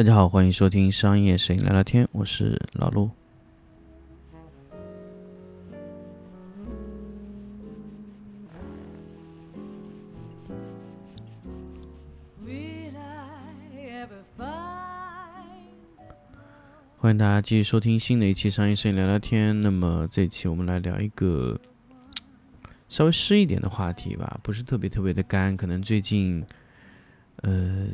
大家好，欢迎收听商业摄影聊聊天，我是老陆。欢迎大家继续收听新的一期商业摄影聊聊天。那么这期我们来聊一个 稍微湿一点的话题吧，不是特别特别的干，可能最近呃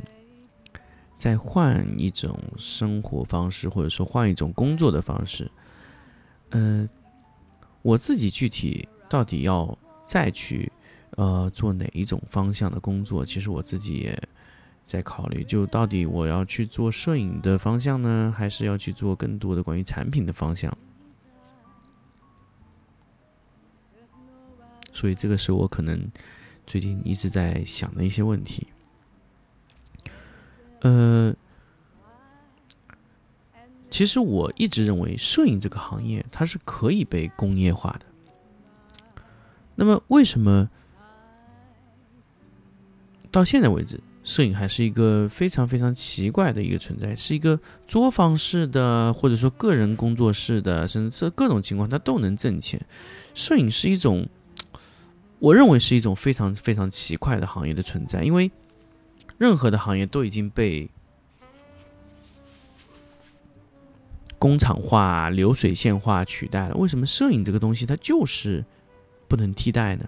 再换一种生活方式，或者说换一种工作的方式。呃，我自己具体到底要再去呃做哪一种方向的工作，其实我自己也。在考虑，就到底我要去做摄影的方向呢，还是要去做更多的关于产品的方向？所以这个是我可能最近一直在想的一些问题。呃，其实我一直认为摄影这个行业它是可以被工业化的。那么为什么到现在为止？摄影还是一个非常非常奇怪的一个存在，是一个作坊式的，或者说个人工作室的，甚至各种情况它都能挣钱。摄影是一种，我认为是一种非常非常奇怪的行业的存在，因为任何的行业都已经被工厂化、流水线化取代了。为什么摄影这个东西它就是不能替代呢？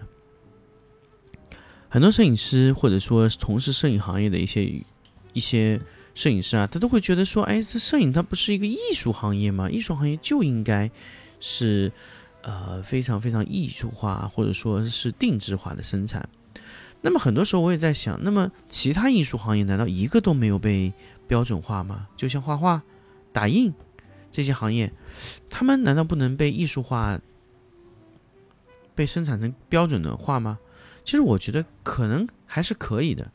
很多摄影师或者说从事摄影行业的一些一些摄影师啊，他都会觉得说，哎，这摄影它不是一个艺术行业吗？艺术行业就应该是呃非常非常艺术化，或者说是定制化的生产。那么很多时候我也在想，那么其他艺术行业难道一个都没有被标准化吗？就像画画、打印这些行业，他们难道不能被艺术化、被生产成标准的画吗？其实我觉得可能还是可以的。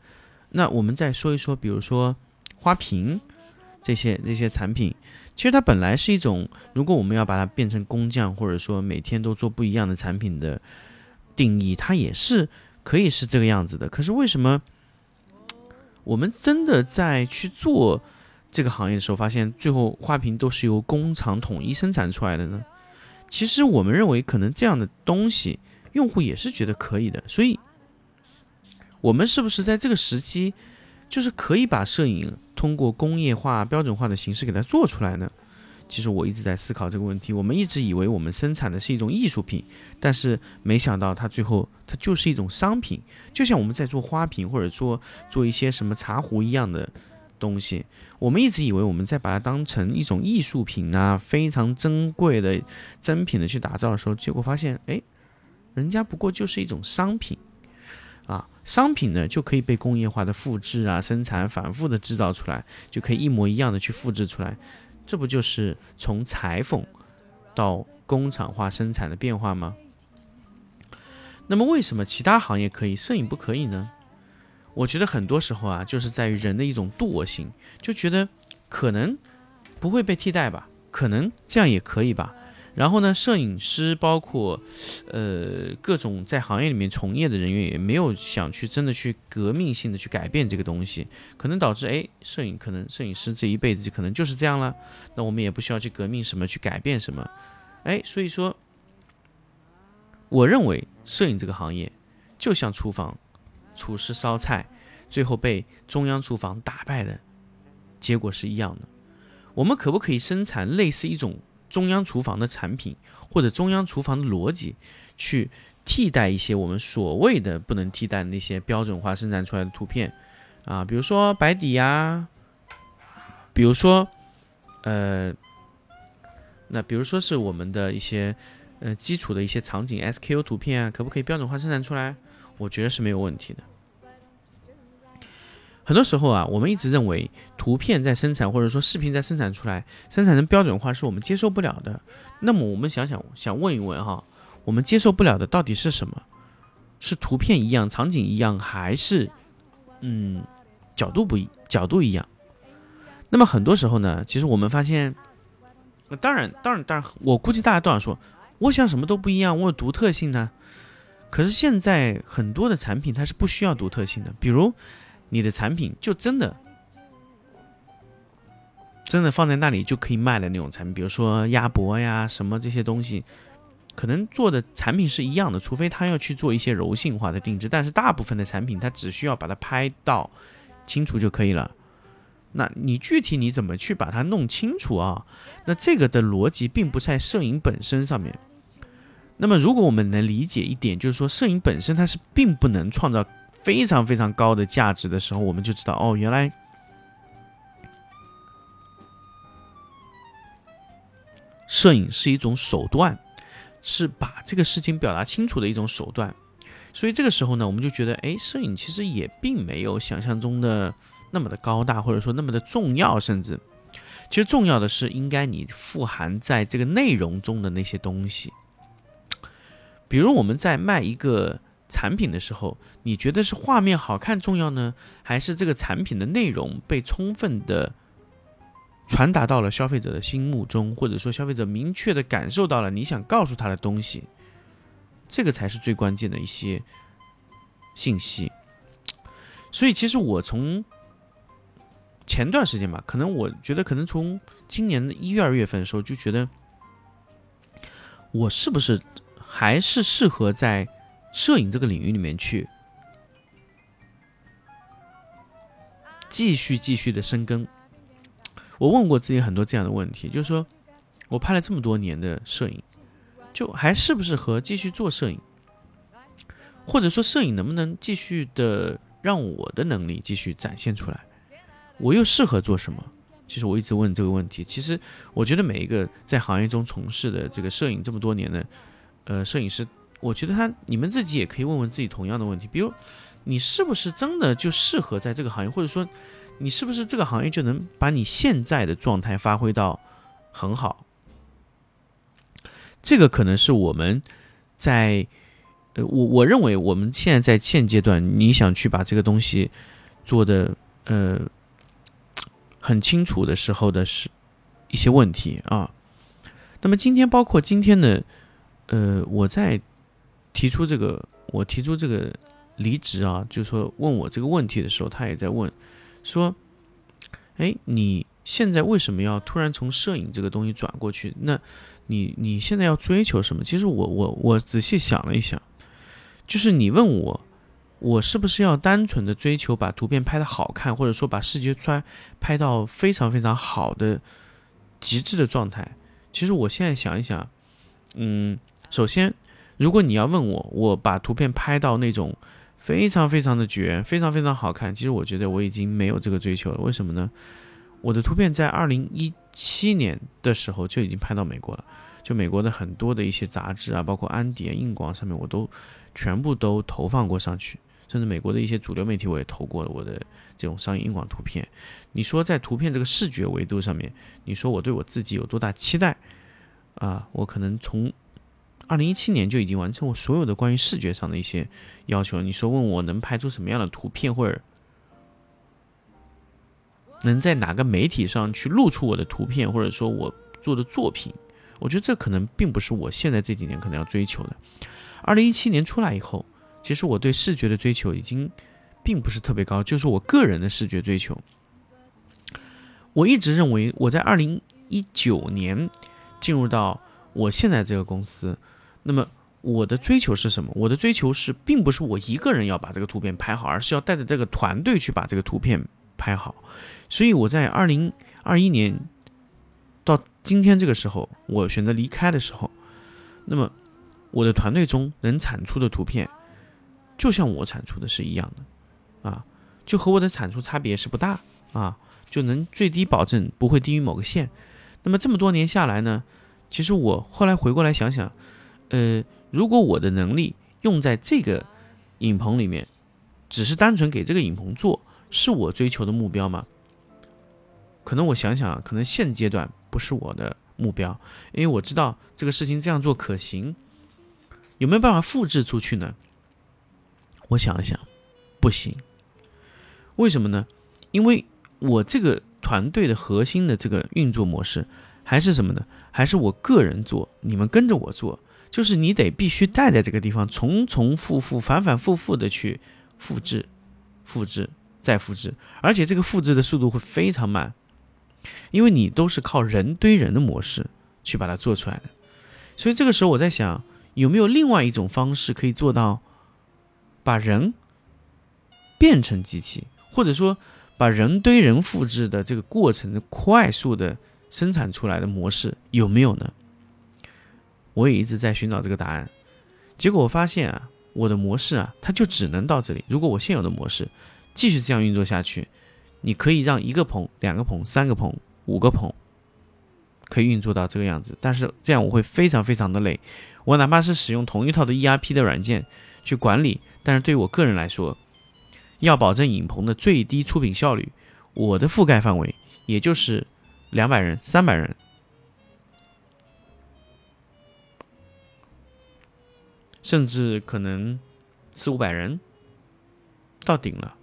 那我们再说一说，比如说花瓶这些这些产品，其实它本来是一种，如果我们要把它变成工匠，或者说每天都做不一样的产品的定义，它也是可以是这个样子的。可是为什么我们真的在去做这个行业的时候，发现最后花瓶都是由工厂统一生产出来的呢？其实我们认为，可能这样的东西用户也是觉得可以的，所以。我们是不是在这个时期，就是可以把摄影通过工业化、标准化的形式给它做出来呢？其实我一直在思考这个问题。我们一直以为我们生产的是一种艺术品，但是没想到它最后它就是一种商品。就像我们在做花瓶或者做做一些什么茶壶一样的东西，我们一直以为我们在把它当成一种艺术品啊，非常珍贵的珍品的去打造的时候，结果发现，哎，人家不过就是一种商品。啊，商品呢就可以被工业化的复制啊，生产反复的制造出来，就可以一模一样的去复制出来，这不就是从裁缝到工厂化生产的变化吗？那么为什么其他行业可以，摄影不可以呢？我觉得很多时候啊，就是在于人的一种惰性，就觉得可能不会被替代吧，可能这样也可以吧。然后呢，摄影师包括，呃，各种在行业里面从业的人员也没有想去真的去革命性的去改变这个东西，可能导致哎，摄影可能摄影师这一辈子就可能就是这样了。那我们也不需要去革命什么去改变什么，哎，所以说，我认为摄影这个行业就像厨房，厨师烧菜，最后被中央厨房打败的结果是一样的。我们可不可以生产类似一种？中央厨房的产品，或者中央厨房的逻辑，去替代一些我们所谓的不能替代那些标准化生产出来的图片啊，比如说白底呀，比如说呃，那比如说是我们的一些呃基础的一些场景 SKU 图片啊，可不可以标准化生产出来？我觉得是没有问题的。很多时候啊，我们一直认为图片在生产或者说视频在生产出来，生产成标准化是我们接受不了的。那么我们想想，想问一问哈，我们接受不了的到底是什么？是图片一样，场景一样，还是嗯角度不一，角度一样？那么很多时候呢，其实我们发现，当然，当然，当然，我估计大家都想说，我想什么都不一样，我有独特性呢。可是现在很多的产品它是不需要独特性的，比如。你的产品就真的真的放在那里就可以卖的那种产品，比如说鸭脖呀什么这些东西，可能做的产品是一样的，除非他要去做一些柔性化的定制，但是大部分的产品他只需要把它拍到清楚就可以了。那你具体你怎么去把它弄清楚啊？那这个的逻辑并不在摄影本身上面。那么如果我们能理解一点，就是说摄影本身它是并不能创造非常非常高的价值的时候，我们就知道哦，原来摄影是一种手段，是把这个事情表达清楚的一种手段。所以这个时候呢，我们就觉得，哎，摄影其实也并没有想象中的。那么的高大，或者说那么的重要，甚至，其实重要的是应该你富含在这个内容中的那些东西。比如我们在卖一个产品的时候，你觉得是画面好看重要呢，还是这个产品的内容被充分的传达到了消费者的心目中，或者说消费者明确的感受到了你想告诉他的东西，这个才是最关键的一些信息。所以，其实我从前段时间吧，可能我觉得，可能从今年的一月、二月份的时候，就觉得我是不是还是适合在摄影这个领域里面去继续、继续的深耕。我问过自己很多这样的问题，就是说我拍了这么多年的摄影，就还适不适合继续做摄影，或者说摄影能不能继续的让我的能力继续展现出来？我又适合做什么？其实我一直问这个问题。其实我觉得每一个在行业中从事的这个摄影这么多年的，呃，摄影师，我觉得他你们自己也可以问问自己同样的问题。比如，你是不是真的就适合在这个行业，或者说，你是不是这个行业就能把你现在的状态发挥到很好？这个可能是我们在，呃，我我认为我们现在在现阶段，你想去把这个东西做的，呃。很清楚的时候的是一些问题啊。那么今天包括今天的，呃，我在提出这个，我提出这个离职啊，就是说问我这个问题的时候，他也在问，说，哎，你现在为什么要突然从摄影这个东西转过去？那你你现在要追求什么？其实我我我仔细想了一想，就是你问我。我是不是要单纯的追求把图片拍的好看，或者说把视觉拍拍到非常非常好的极致的状态？其实我现在想一想，嗯，首先，如果你要问我，我把图片拍到那种非常非常的绝，非常非常好看，其实我觉得我已经没有这个追求了。为什么呢？我的图片在二零一七年的时候就已经拍到美国了，就美国的很多的一些杂志啊，包括安迪啊、硬广上面，我都全部都投放过上去。甚至美国的一些主流媒体，我也投过了我的这种商业硬广图片。你说在图片这个视觉维度上面，你说我对我自己有多大期待啊？我可能从二零一七年就已经完成我所有的关于视觉上的一些要求。你说问我能拍出什么样的图片，或者能在哪个媒体上去露出我的图片，或者说我做的作品，我觉得这可能并不是我现在这几年可能要追求的。二零一七年出来以后。其实我对视觉的追求已经并不是特别高，就是我个人的视觉追求。我一直认为我在二零一九年进入到我现在这个公司，那么我的追求是什么？我的追求是，并不是我一个人要把这个图片拍好，而是要带着这个团队去把这个图片拍好。所以我在二零二一年到今天这个时候，我选择离开的时候，那么我的团队中能产出的图片。就像我产出的是一样的，啊，就和我的产出差别是不大啊，就能最低保证不会低于某个线。那么这么多年下来呢，其实我后来回过来想想，呃，如果我的能力用在这个影棚里面，只是单纯给这个影棚做，是我追求的目标吗？可能我想想，可能现阶段不是我的目标，因为我知道这个事情这样做可行，有没有办法复制出去呢？我想了想，不行。为什么呢？因为我这个团队的核心的这个运作模式还是什么呢？还是我个人做，你们跟着我做。就是你得必须待在这个地方，重重复复、反反复复的去复制、复制、再复制，而且这个复制的速度会非常慢。因为你都是靠人堆人的模式去把它做出来的。所以这个时候我在想，有没有另外一种方式可以做到把人变成机器，或者说把人堆人复制的这个过程的快速的生产出来的模式有没有呢？我也一直在寻找这个答案。结果我发现啊，我的模式啊，它就只能到这里。如果我现有的模式继续这样运作下去，你可以让一个棚、两个棚、三个棚、五个棚可以运作到这个样子，但是这样我会非常非常的累。我哪怕是使用同一套的 ERP 的软件去管理，但是对于我个人来说，要保证影棚的最低出品效率，我的覆盖范围也就是两百人、三百人。甚至可能四五百人到顶了，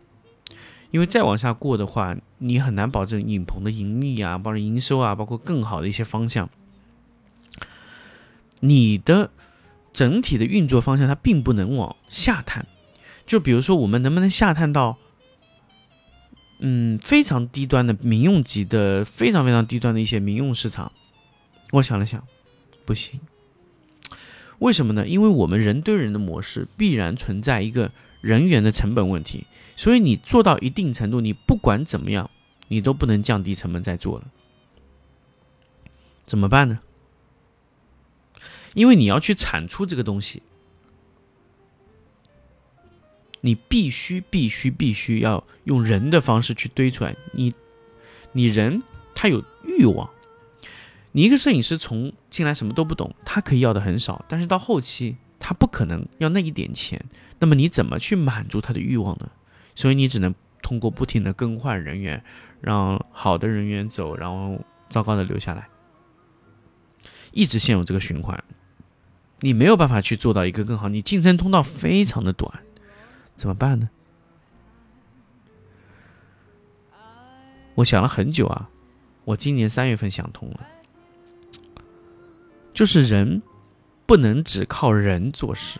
因为再往下过的话，你很难保证影棚的盈利啊，包括营收啊，包括更好的一些方向。你的整体的运作方向它并不能往下探，就比如说我们能不能下探到，嗯，非常低端的民用级的，非常非常低端的一些民用市场？我想了想，不行。为什么呢？因为我们人对人的模式必然存在一个人员的成本问题，所以你做到一定程度，你不管怎么样，你都不能降低成本再做了。怎么办呢？因为你要去产出这个东西，你必须必须必须要用人的方式去堆出来。你，你人他有欲望。你一个摄影师从进来什么都不懂，他可以要的很少，但是到后期他不可能要那一点钱，那么你怎么去满足他的欲望呢？所以你只能通过不停的更换人员，让好的人员走，然后糟糕的留下来，一直陷入这个循环，你没有办法去做到一个更好，你晋升通道非常的短，怎么办呢？我想了很久啊，我今年三月份想通了。就是人不能只靠人做事，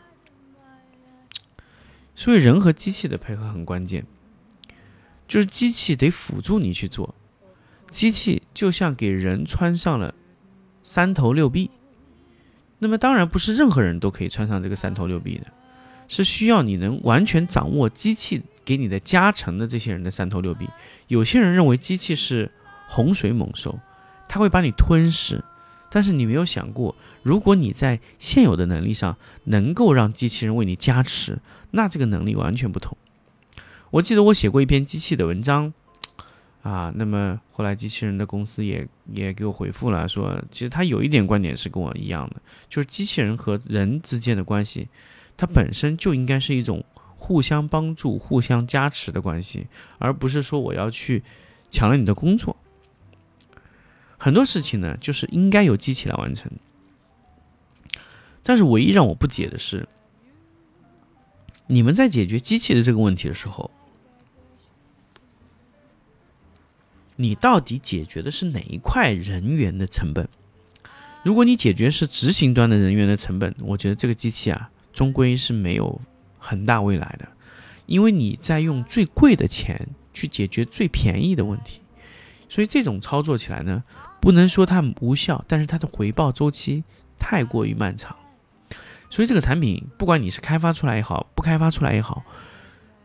所以人和机器的配合很关键。就是机器得辅助你去做，机器就像给人穿上了三头六臂。那么当然不是任何人都可以穿上这个三头六臂的，是需要你能完全掌握机器给你的加成的这些人的三头六臂。有些人认为机器是洪水猛兽，它会把你吞噬。但是你没有想过，如果你在现有的能力上能够让机器人为你加持，那这个能力完全不同。我记得我写过一篇机器的文章，啊，那么后来机器人的公司也也给我回复了，说其实他有一点观点是跟我一样的，就是机器人和人之间的关系，它本身就应该是一种互相帮助、互相加持的关系，而不是说我要去抢了你的工作。很多事情呢，就是应该由机器来完成。但是唯一让我不解的是，你们在解决机器的这个问题的时候，你到底解决的是哪一块人员的成本？如果你解决是执行端的人员的成本，我觉得这个机器啊，终归是没有很大未来的，因为你在用最贵的钱去解决最便宜的问题，所以这种操作起来呢。不能说它无效，但是它的回报周期太过于漫长，所以这个产品不管你是开发出来也好，不开发出来也好，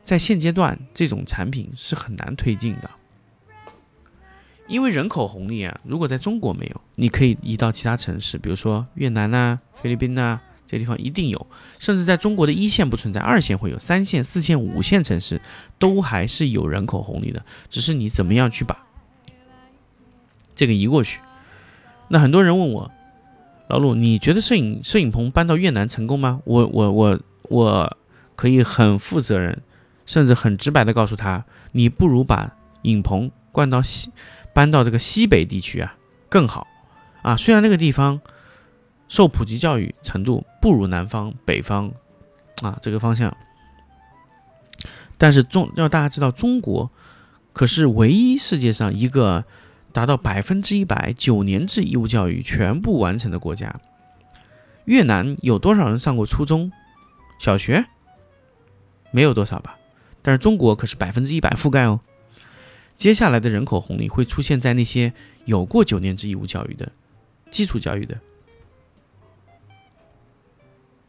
在现阶段这种产品是很难推进的，因为人口红利啊，如果在中国没有，你可以移到其他城市，比如说越南呐、菲律宾呐这地方一定有，甚至在中国的一线不存在，二线会有，三线、四线、五线城市都还是有人口红利的，只是你怎么样去把。这个移过去，那很多人问我，老陆，你觉得摄影摄影棚搬到越南成功吗？我我我我可以很负责任，甚至很直白的告诉他，你不如把影棚搬到西，搬到这个西北地区啊更好啊。虽然那个地方受普及教育程度不如南方北方啊这个方向，但是中要大家知道，中国可是唯一世界上一个。达到百分之一百九年制义务教育全部完成的国家，越南有多少人上过初中小学？没有多少吧。但是中国可是百分之一百覆盖哦。接下来的人口红利会出现在那些有过九年制义务教育的基础教育的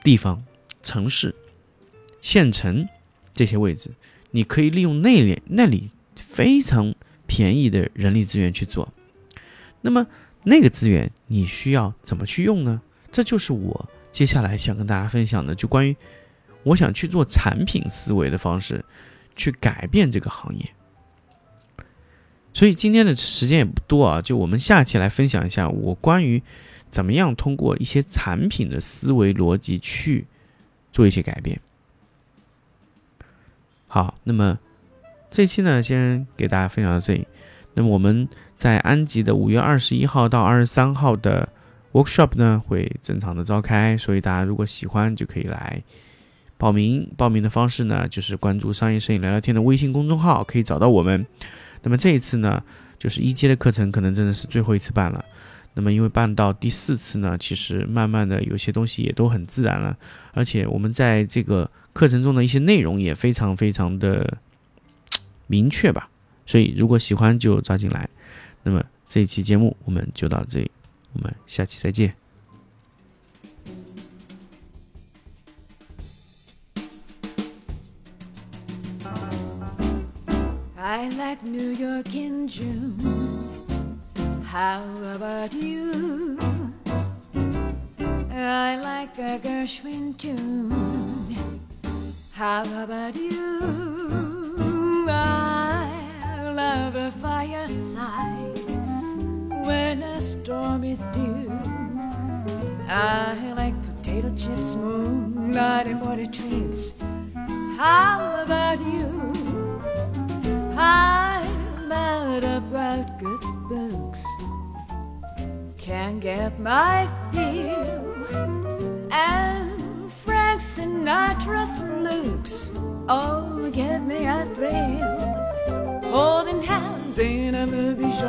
地方、城市、县城这些位置，你可以利用那里那里非常便宜的人力资源去做。那么那个资源你需要怎么去用呢？这就是我接下来想跟大家分享的，就关于我想去做产品思维的方式，去改变这个行业。所以今天的时间也不多啊，就我们下期来分享一下我关于怎么样通过一些产品的思维逻辑去做一些改变。好，那么这期呢，先给大家分享到这里。那么我们在安吉的五月二十一号到二十三号的 workshop 呢，会正常的召开，所以大家如果喜欢就可以来报名。报名的方式呢，就是关注“商业摄影聊聊天”的微信公众号，可以找到我们。那么这一次呢，就是一阶的课程可能真的是最后一次办了。那么因为办到第四次呢，其实慢慢的有些东西也都很自然了，而且我们在这个课程中的一些内容也非常非常的明确吧。所以如果喜欢就抓紧来。那么这一期节目我们就到这里，我们下期再见。I like New York in June. How about you? I like a Gershwin tune. How about you? I love fireside when a storm is due. I like potato chips, moonlight, and water trips. How about you? I'm mad about good books. Can't get my fill. And Frank Sinatra's looks. Oh. I thrill, holding hands in a movie show.